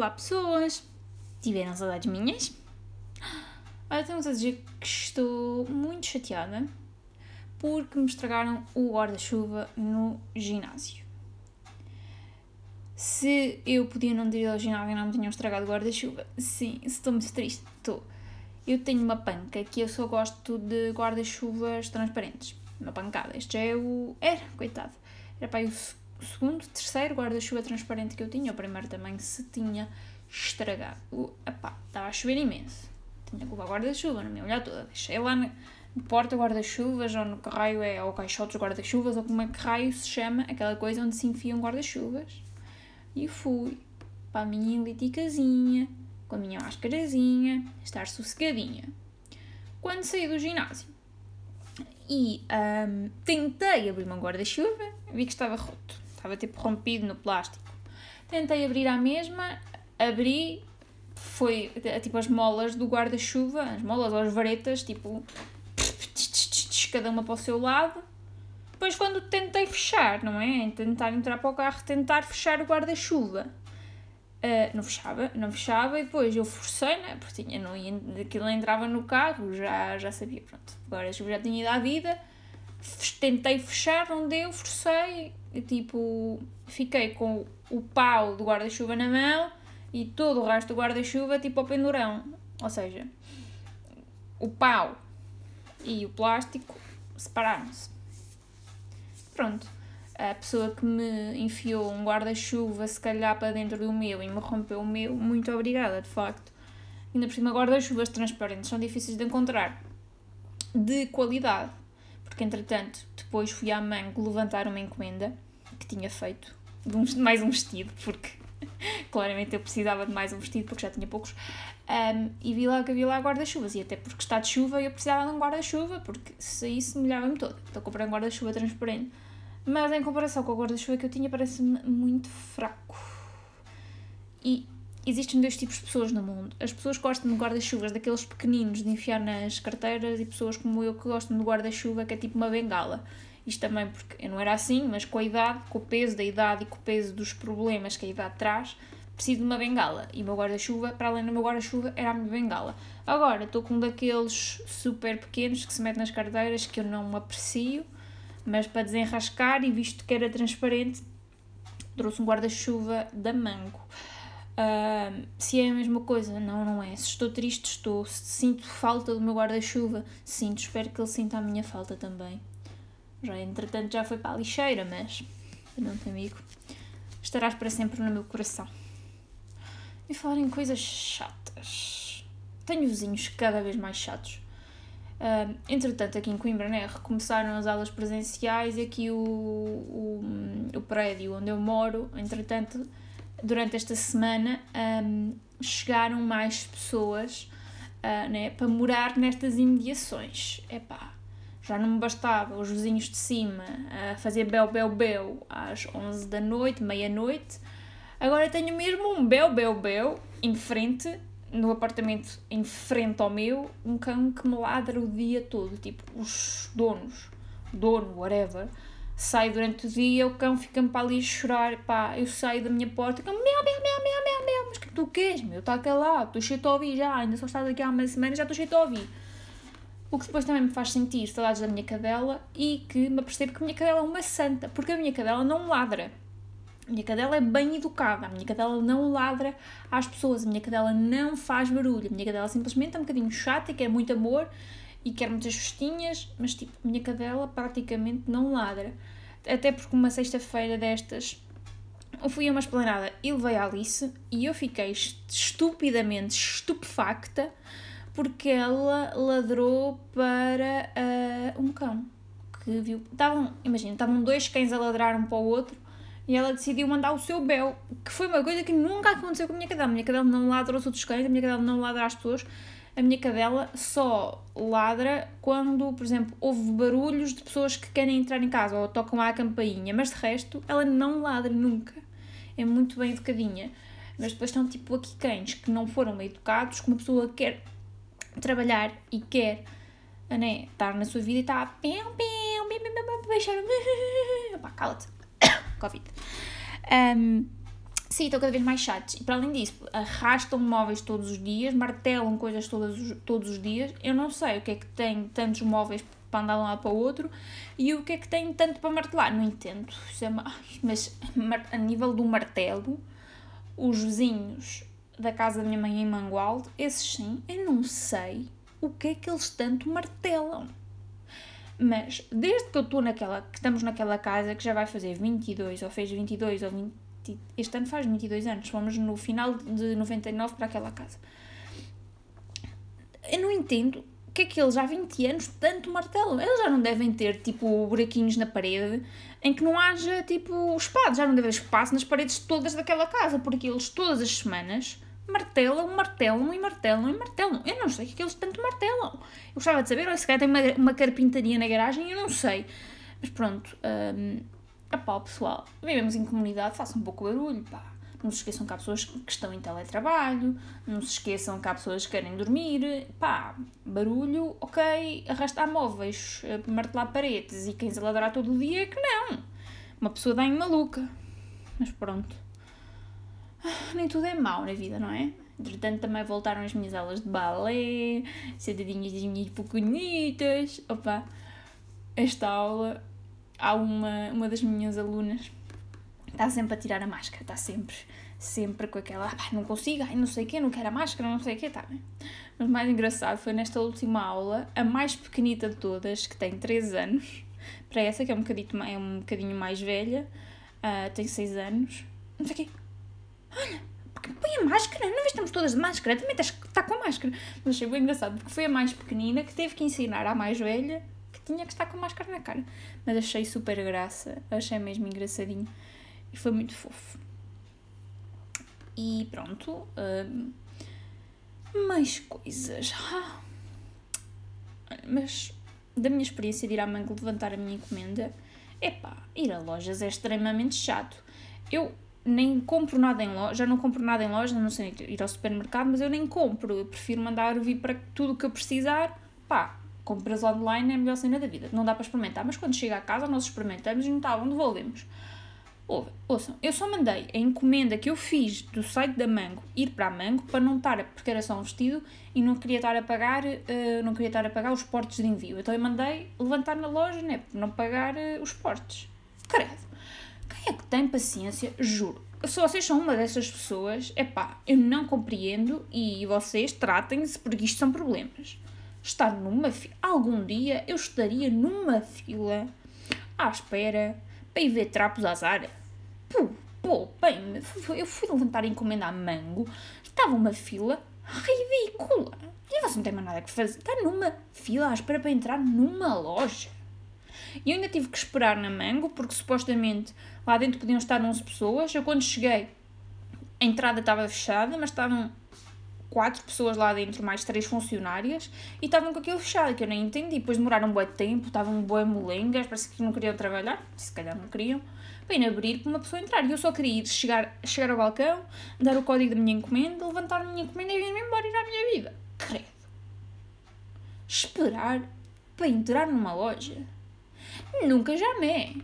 Olá pessoas! Tiveram saudades minhas? Olha, tenho a dizer que estou muito chateada porque me estragaram o guarda-chuva no ginásio. Se eu podia não ter ido ao ginásio e não me tinham estragado o guarda-chuva, sim, estou muito triste. Estou. Eu tenho uma panca que eu só gosto de guarda-chuvas transparentes. Uma pancada. Este já é o. Era, coitado. Era para aí segundo, terceiro guarda-chuva transparente que eu tinha. O primeiro também se tinha estragado. O, estava a chover imenso. Tinha que levar guarda-chuva, não me olhar toda. Deixei lá na, porta guarda-chuvas, ou no que raio é, ou caixotes guarda-chuvas, ou como é que raio se chama, aquela coisa onde se enfiam guarda-chuvas. E fui para a minha liticazinha, com a minha máscarazinha, estar sossegadinha. Quando saí do ginásio e um, tentei abrir uma guarda-chuva, vi que estava roto, estava tipo rompido no plástico. Tentei abrir a mesma, abri, foi tipo as molas do guarda-chuva, as molas ou as varetas, tipo cada uma para o seu lado. Depois, quando tentei fechar, não é? Tentar entrar para o carro, tentar fechar o guarda-chuva. Uh, não fechava, não fechava, e depois eu forcei, né? Porque tinha, não ia, aquilo entrava no carro, já, já sabia, pronto. Agora já tinha ido à vida, tentei fechar, não deu, forcei, tipo, fiquei com o pau do guarda-chuva na mão e todo o resto do guarda-chuva, tipo, ao pendurão. Ou seja, o pau e o plástico separaram-se. Pronto. A pessoa que me enfiou um guarda-chuva, se calhar, para dentro do meu e me rompeu o meu, muito obrigada, de facto. Ainda por cima, guarda-chuvas transparentes são difíceis de encontrar. De qualidade. Porque, entretanto, depois fui à Mango levantar uma encomenda que tinha feito de, um, mais um vestido, porque claramente eu precisava de mais um vestido porque já tinha poucos. Um, e vi lá que havia lá guarda-chuvas, e até porque está de chuva eu precisava de um guarda-chuva, porque se isso molhava-me todo. Então comprei um guarda-chuva transparente. Mas em comparação com o guarda-chuva que eu tinha, parece-me muito fraco. E existem dois tipos de pessoas no mundo. As pessoas que gostam de guarda-chuvas daqueles pequeninos de enfiar nas carteiras, e pessoas como eu que gostam de guarda-chuva que é tipo uma bengala. Isto também porque eu não era assim, mas com a idade, com o peso da idade e com o peso dos problemas que a idade traz, preciso de uma bengala. E o meu guarda-chuva, para além do meu guarda-chuva, era a minha bengala. Agora, estou com um daqueles super pequenos que se mete nas carteiras que eu não aprecio, mas para desenrascar e visto que era transparente, trouxe um guarda-chuva da Mango. Se é a mesma coisa, não, não é. Se estou triste, estou. Se sinto falta do meu guarda-chuva, sinto. Espero que ele sinta a minha falta também. Já, entretanto, já foi para a lixeira, mas. Não, amigo. Estarás para sempre no meu coração. E falar em coisas chatas. Tenho vizinhos cada vez mais chatos. Uh, entretanto, aqui em Coimbra, né, recomeçaram as aulas presenciais e aqui o, o, o prédio onde eu moro, entretanto, durante esta semana, um, chegaram mais pessoas uh, né, para morar nestas imediações. Epá, já não me bastava os vizinhos de cima a fazer bel, bel, bel às 11 da noite, meia-noite, Agora tenho mesmo um bel, bel, bel em frente, no apartamento em frente ao meu, um cão que me ladra o dia todo. Tipo, os donos, dono, whatever, sai durante o dia, o cão fica-me para ali a chorar, pá, eu saio da minha porta, cão, meu, meu, meu, meu, meu, meu, mas que tu queres, meu, está calado, estou cheio de ouvir já, ainda só estás aqui há uma semana já estou cheio de ouvir. O que depois também me faz sentir saudades da minha cadela e que me apercebo que a minha cadela é uma santa, porque a minha cadela não ladra. A minha cadela é bem educada, a minha cadela não ladra às pessoas, a minha cadela não faz barulho, a minha cadela simplesmente é um bocadinho chata e quer muito amor e quer muitas festinhas, mas tipo, a minha cadela praticamente não ladra. Até porque uma sexta-feira destas eu fui a uma esplanada e levei a Alice e eu fiquei estupidamente estupefacta porque ela ladrou para uh, um cão que viu. Estavam, imagina, estavam dois cães a ladrar um para o outro e ela decidiu mandar o seu bel, que foi uma coisa que nunca aconteceu com a minha cadela. A minha cadela não ladra aos outros cães, a minha cadela não ladra às pessoas. A minha cadela só ladra quando, por exemplo, houve barulhos de pessoas que querem entrar em casa ou tocam à campainha, mas de resto ela não ladra nunca. É muito bem educadinha. Mas depois estão tipo aqui cães que não foram bem educados, que uma pessoa quer trabalhar e quer né, estar na sua vida e está a baixar. Cala-te. Covid. Um, Sim, estão cada vez mais chatos. E para além disso, arrastam móveis todos os dias, martelam coisas todos, todos os dias. Eu não sei o que é que tem tantos móveis para andar de um lado para o outro e o que é que tem tanto para martelar. Não entendo. É mas a nível do martelo, os vizinhos da casa da minha mãe em Mangualde, esses sim, eu não sei o que é que eles tanto martelam. Mas desde que eu estou naquela, que estamos naquela casa que já vai fazer 22, ou fez 22 ou 20, este ano faz 22 anos, fomos no final de 99 para aquela casa. Eu não entendo que é que eles há 20 anos tanto martelam. Eles já não devem ter, tipo, buraquinhos na parede em que não haja, tipo, espaço. Já não deve haver espaço nas paredes todas daquela casa, porque eles todas as semanas martelam, martelam e martelam e martelam. Eu não sei que é que eles tanto martelam. Eu gostava de saber, ou se calhar tem uma, uma carpintaria na garagem, eu não sei. Mas pronto, um, pá, pessoal, vivemos em comunidade, faça um pouco barulho, pá. Não se esqueçam que há pessoas que estão em teletrabalho, não se esqueçam que há pessoas que querem dormir, pá, barulho, ok, arrastar móveis, eh, martelar paredes e quem se ladrar todo o dia é que não. Uma pessoa dá em maluca. Mas pronto. Ah, nem tudo é mau na vida, não é? Entretanto, também voltaram as minhas aulas de balé, sentadinhas das minhas pequenitas. Opa, esta aula, há uma, uma das minhas alunas está sempre a tirar a máscara, está sempre, sempre com aquela, ah, não consigo, ai, não sei o quê, não quero a máscara, não sei o quê, está bem. Mas o mais engraçado foi nesta última aula, a mais pequenita de todas, que tem 3 anos, para essa que é um bocadinho, é um bocadinho mais velha, uh, tem 6 anos, não sei o quê, olha, põe a máscara, não estamos todas de máscara, também está com a máscara. Mas achei bem engraçado, porque foi a mais pequenina que teve que ensinar à mais velha tinha que estar com máscara na cara. Mas achei super graça, achei mesmo engraçadinho e foi muito fofo. E pronto, hum, mais coisas. Ah, mas da minha experiência de ir à Mango levantar a minha encomenda, epá, ir a lojas é extremamente chato. Eu nem compro nada em loja, já não compro nada em loja, não sei ir ao supermercado, mas eu nem compro, eu prefiro mandar vir para tudo o que eu precisar, pá, compras online é a melhor cena da vida, não dá para experimentar, mas quando chega a casa nós experimentamos e não onde devolvemos. Ouçam, eu só mandei a encomenda que eu fiz do site da Mango ir para a Mango para não estar, porque era só um vestido e não queria estar a pagar, uh, não queria estar a pagar os portos de envio. Então eu mandei levantar na loja, né, para não pagar uh, os portos. Credo. Quem é que tem paciência? Juro. Se vocês são uma dessas pessoas, é pá, eu não compreendo e vocês tratem-se porque isto são problemas. Estar numa fila. Algum dia eu estaria numa fila à espera para ir ver trapos à Zara. Pô, pô, bem, eu fui levantar a encomenda a mango, estava uma fila ridícula. E você não tem mais nada que fazer. Está numa fila à espera para entrar numa loja. E eu ainda tive que esperar na Mango, porque supostamente lá dentro podiam estar 11 pessoas. Eu quando cheguei, a entrada estava fechada, mas estavam quatro pessoas lá dentro, mais três funcionárias, e estavam com aquilo fechado, que eu nem entendi. Depois demoraram um bom tempo, estavam um bom molengas, parece que não queriam trabalhar, se calhar não queriam, para ir abrir para uma pessoa entrar. E eu só queria ir chegar, chegar ao balcão, dar o código da minha encomenda, levantar a minha encomenda e ir-me embora ir à minha vida. Credo. Esperar para entrar numa loja. Nunca jamais.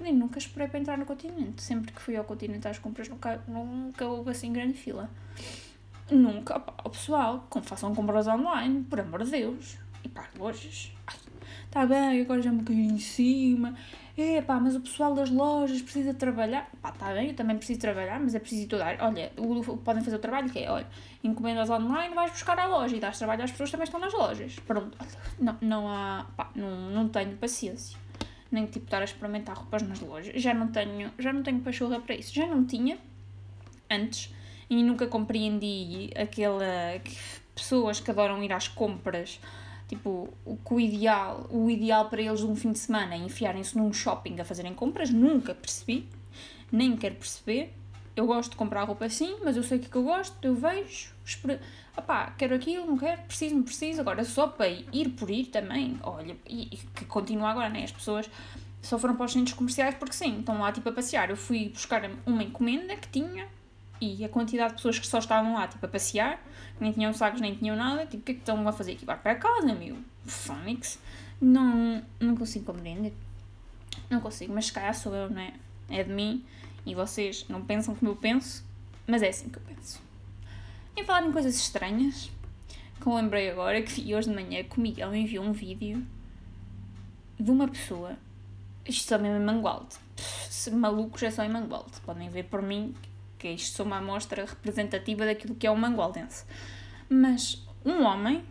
Nem nunca esperei para entrar no continente. Sempre que fui ao continente às compras, nunca, nunca houve assim grande fila. Nunca. Pá, o pessoal, como façam compras online, por amor de Deus. E pá, lojas. Ai, tá bem, agora já me caí em cima. É pá, mas o pessoal das lojas precisa trabalhar. Pá, tá bem, eu também preciso trabalhar, mas é preciso estudar. Olha, o, podem fazer o trabalho que é, olha, encomendas online, vais buscar à loja e dás trabalho às pessoas que também estão nas lojas. Pronto, não, não há, pá, não, não tenho paciência. Nem tipo estar a experimentar roupas nas lojas. Já não tenho, já não tenho pachorra para isso. Já não tinha antes e nunca compreendi aquela pessoas que adoram ir às compras tipo o o ideal o ideal para eles um fim de semana é enfiarem-se num shopping a fazerem compras. Nunca percebi nem quero perceber. Eu gosto de comprar roupa assim mas eu sei o que, é eu gosto eu vejo espero, opá, quero aquilo não quero preciso não preciso. Agora só para ir por ir também olha e, e que continua agora né? As pessoas só foram para os centros comerciais porque sim estão lá tipo a passear. Eu fui buscar uma encomenda que tinha e a quantidade de pessoas que só estavam lá, tipo, a passear, nem tinham sacos, nem tinham nada, tipo, o que é que estão a fazer aqui? Vai para casa, meu. Fónix. Não, não consigo compreender. Não consigo, mas se calhar sou eu, não é? é de mim e vocês não pensam como eu penso, mas é assim que eu penso. Em falar em coisas estranhas, que eu lembrei agora que hoje de manhã que o Miguel me enviou um vídeo de uma pessoa, isto só mesmo em Mangualde, malucos é só em Mangualde, podem ver por mim que isto sou uma amostra representativa daquilo que é o mangualdense. Mas um homem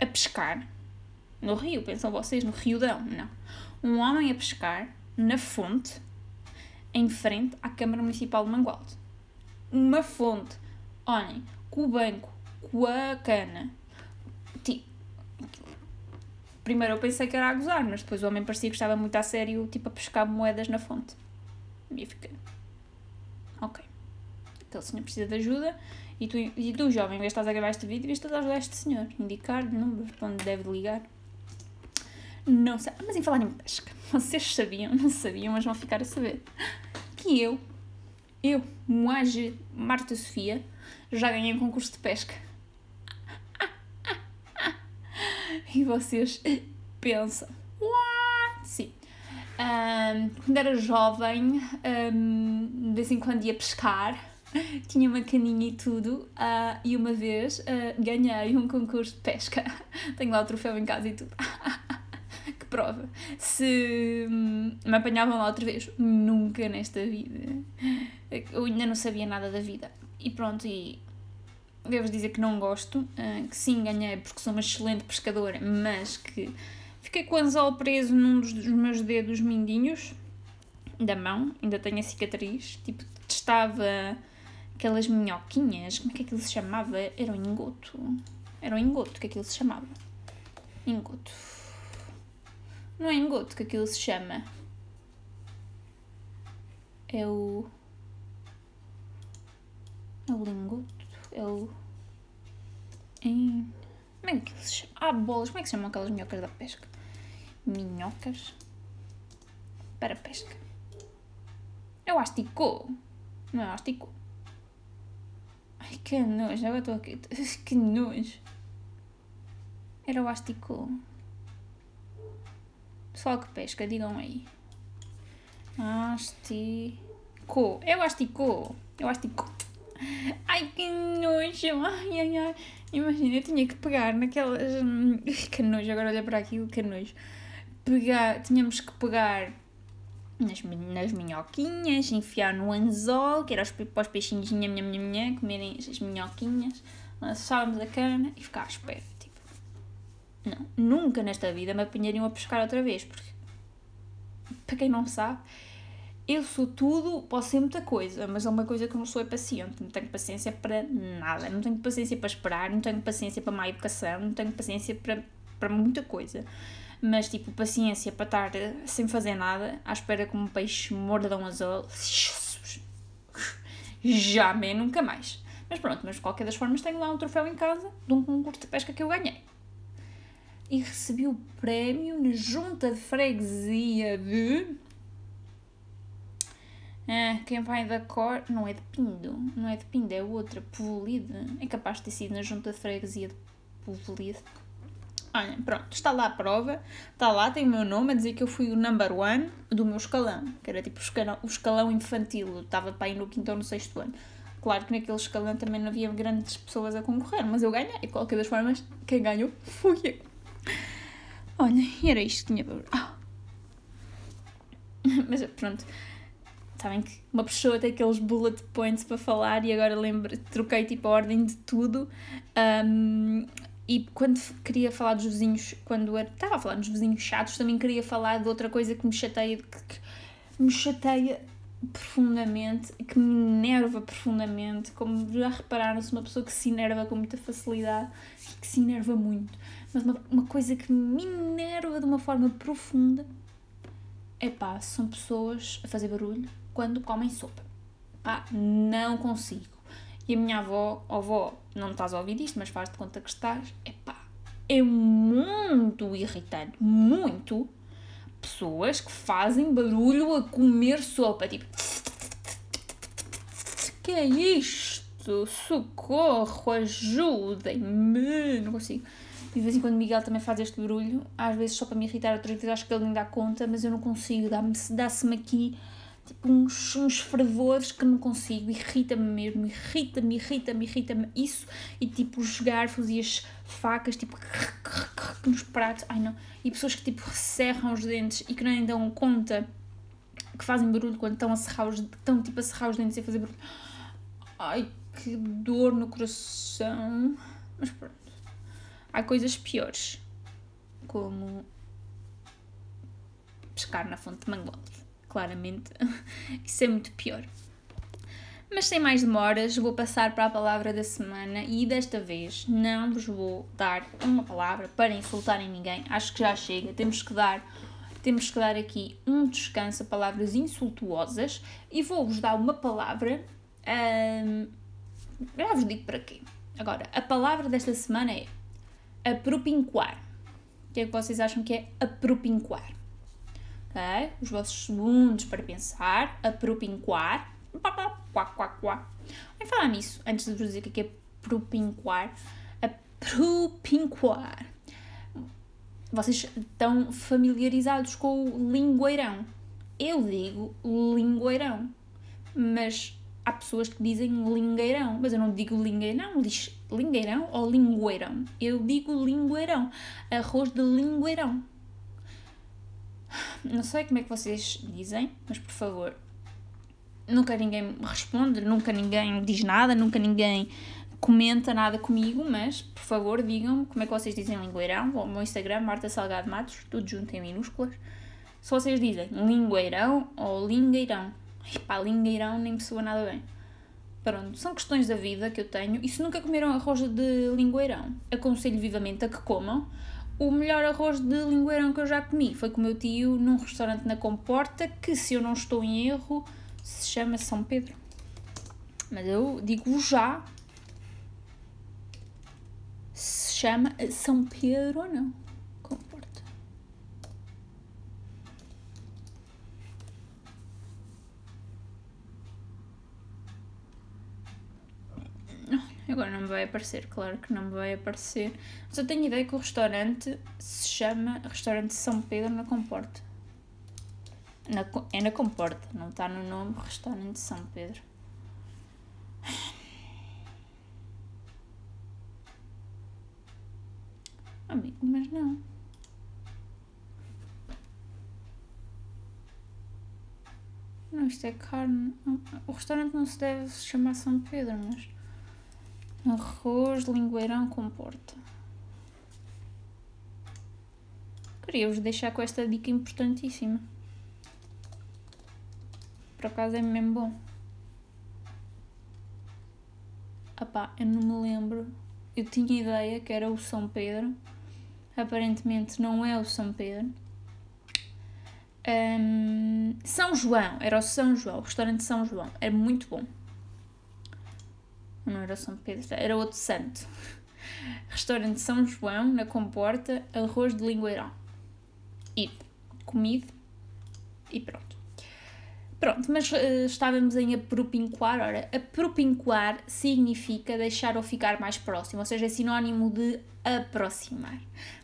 a pescar no rio, pensam vocês, no Rio Dão, não. Um homem a pescar na fonte em frente à Câmara Municipal de Mangualde. Uma fonte, olhem, com o banco, com a cana. Tipo, primeiro eu pensei que era a gozar, mas depois o homem parecia que estava muito a sério, tipo a pescar moedas na fonte. E eu fiquei. Aquele senhor precisa de ajuda e tu, e tu jovem, em vez de estás a gravar este vídeo, a ajudar este senhor. Indicar números para onde deve ligar. Não sei. Mas em falar em pesca, vocês sabiam, não sabiam, mas vão ficar a saber. Que eu, eu, Moage Marta Sofia, já ganhei um concurso de pesca. E vocês pensam, what? Sim. Um, quando era jovem, um, de vez em quando ia pescar, tinha uma caninha e tudo, uh, e uma vez uh, ganhei um concurso de pesca. Tenho lá o troféu em casa e tudo. que prova. Se hum, me apanhavam lá outra vez, nunca nesta vida. Eu ainda não sabia nada da vida. E pronto, e devo dizer que não gosto, uh, que sim, ganhei porque sou uma excelente pescadora, mas que fiquei com o anzol preso num dos, dos meus dedos mindinhos da mão, ainda tenho a cicatriz, tipo, estava aquelas minhoquinhas, como é que aquilo se chamava? Era um engoto. Era um engoto que aquilo se chamava. Engoto. Não é engoto que aquilo se chama. É o. É o lingoto. É o. Em... Como é que se chama? Ah, bolas. Como é que se chamam aquelas minhocas da pesca? Minhocas. Para pesca. É o asticô. Não é o asticô. Ai, que nojo. Agora estou aqui. Que nojo. Era o asticô. Pessoal que pesca, digam aí. Asticô. É o asticô. É o asticô. Ai, que nojo. Ai, ai, ai. Imagina, eu tinha que pegar naquelas. Que nojo, agora olha para aquilo, que nojo. Pegar, tínhamos que pegar nas, nas minhoquinhas, enfiar no anzol, que era os, para os peixinhos nham, comerem as minhoquinhas, lançávamos a cana e ficar à espera. Tipo, não, nunca nesta vida me apanhariam a pescar outra vez, porque, para quem não sabe, eu sou tudo, posso ser muita coisa, mas é uma coisa que eu não sou é paciente, não tenho paciência para nada, não tenho paciência para esperar, não tenho paciência para má educação, não tenho paciência para, para muita coisa mas tipo, paciência para estar sem fazer nada, à espera que um peixe morda um. Já me nunca mais. Mas pronto, mas de qualquer das formas tenho lá um troféu em casa de um concurso de pesca que eu ganhei. E recebi o prémio na junta de freguesia de. Ah, quem vai da cor. Não é de Pindo. Não é de Pindo, é outra. Povolide. É capaz de ter sido na junta de freguesia de Povolide. Olha, pronto, está lá a prova, está lá, tem o meu nome a dizer que eu fui o number one do meu escalão, que era tipo o escalão, o escalão infantil, eu estava para ir no quinto ou no sexto ano. Claro que naquele escalão também não havia grandes pessoas a concorrer, mas eu ganhei, de qualquer das formas, quem ganhou fui eu. Olha, era isto que tinha para. Ah. Mas pronto, sabem que uma pessoa tem aqueles bullet points para falar e agora lembro, troquei tipo a ordem de tudo. Um, e quando queria falar dos vizinhos, quando estava a falar dos vizinhos chatos, também queria falar de outra coisa que me chateia, que, que me chateia profundamente, que me enerva profundamente, como já repararam, sou uma pessoa que se enerva com muita facilidade, que se enerva muito, mas uma, uma coisa que me enerva de uma forma profunda é pá, são pessoas a fazer barulho quando comem sopa. Pá, não consigo. E a minha avó, avó, não estás a ouvir isto, mas faz de conta que estás, epá, é muito irritante, muito, pessoas que fazem barulho a comer sopa, tipo, que é isto? Socorro, ajudem-me, não consigo. E de vez em quando Miguel também faz este barulho, às vezes só para me irritar, outras vezes acho que ele nem dá conta, mas eu não consigo, dá-se dá aqui tipo uns, uns fervores que não consigo, irrita-me mesmo, irrita-me, irrita-me, irrita-me isso, e tipo os garfos e as facas, tipo, nos pratos, ai não, e pessoas que tipo cerram os dentes e que nem dão conta que fazem barulho quando estão a serrar os, estão tipo a serrar os dentes e a fazer barulho. Ai, que dor no coração. Mas pronto. Há coisas piores, como pescar na fonte de mangualde. Claramente, isso é muito pior. Mas sem mais demoras, vou passar para a palavra da semana e desta vez não vos vou dar uma palavra para insultarem ninguém. Acho que já chega. Temos que dar, temos que dar aqui um descanso a palavras insultuosas e vou-vos dar uma palavra. Hum, já vos digo para quê. Agora, a palavra desta semana é apropinquar. O que é que vocês acham que é apropinquar? Ok? Os vossos segundos para pensar. Apropinquar. Quá, quá, quá. Vamos falar nisso, antes de vos dizer o que é propinquar. Apropinquar. Vocês estão familiarizados com o lingueirão. Eu digo lingueirão, mas há pessoas que dizem lingueirão, mas eu não digo lingueirão, lingueirão ou lingueirão. Eu digo lingueirão, arroz de lingueirão. Não sei como é que vocês dizem, mas por favor, nunca ninguém responde, nunca ninguém diz nada, nunca ninguém comenta nada comigo, mas por favor digam-me como é que vocês dizem lingueirão, o meu Instagram, Marta Salgado Matos, tudo junto em minúsculas. Se vocês dizem lingueirão ou lingueirão, pá, lingueirão nem me soa nada bem. Pronto, são questões da vida que eu tenho. E se nunca comeram arroz de lingueirão, aconselho vivamente a que comam. O melhor arroz de lingueirão que eu já comi foi com o meu tio num restaurante na Comporta, que se eu não estou em erro, se chama São Pedro. Mas eu digo já se chama São Pedro ou não. Comporta. Agora não me vai aparecer, claro que não me vai aparecer. Mas eu tenho ideia que o restaurante se chama Restaurante São Pedro na Comporta. Na, é na Comporta, não está no nome Restaurante São Pedro. Amigo, mas não. Não, isto é carne. O restaurante não se deve chamar São Pedro, mas. Arroz, lingueirão com porta. Queria-vos deixar com esta dica importantíssima. Por acaso é mesmo bom. Apá, eu não me lembro. Eu tinha ideia que era o São Pedro. Aparentemente não é o São Pedro. Um, São João, era o São João, o restaurante São João. Era muito bom. Não era São Pedro, era outro santo. Restaurante São João, na Comporta, arroz de lingueirão. E comido e pronto. Pronto, mas uh, estávamos em apropinquar. Ora, apropinquar significa deixar ou ficar mais próximo, ou seja, é sinónimo de aproximar.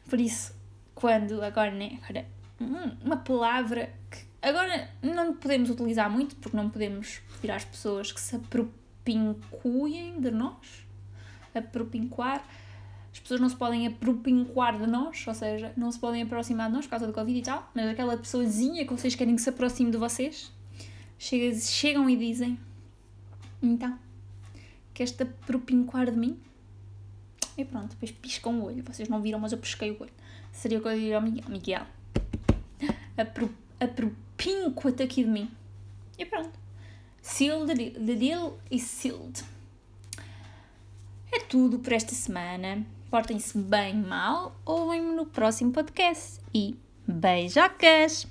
Por isso, quando agora, né, agora hum, uma palavra que agora não podemos utilizar muito, porque não podemos pedir às pessoas que se apropinquem de nós. Apropinquar. As pessoas não se podem apropinquar de nós, ou seja, não se podem aproximar de nós por causa do Covid e tal, mas aquela pessoazinha que vocês querem que se aproxime de vocês, chegam e dizem: Então, queres-te apropinquar de mim? E pronto, depois piscam o olho. Vocês não viram, mas eu pesquei o olho. Seria que eu diria ao Miguel: Miguel, apro, apropinco-te aqui de mim. E pronto. Sealed the deal is sealed. É tudo por esta semana. Portem-se bem mal. Ouvem-me no próximo podcast. E beijocas!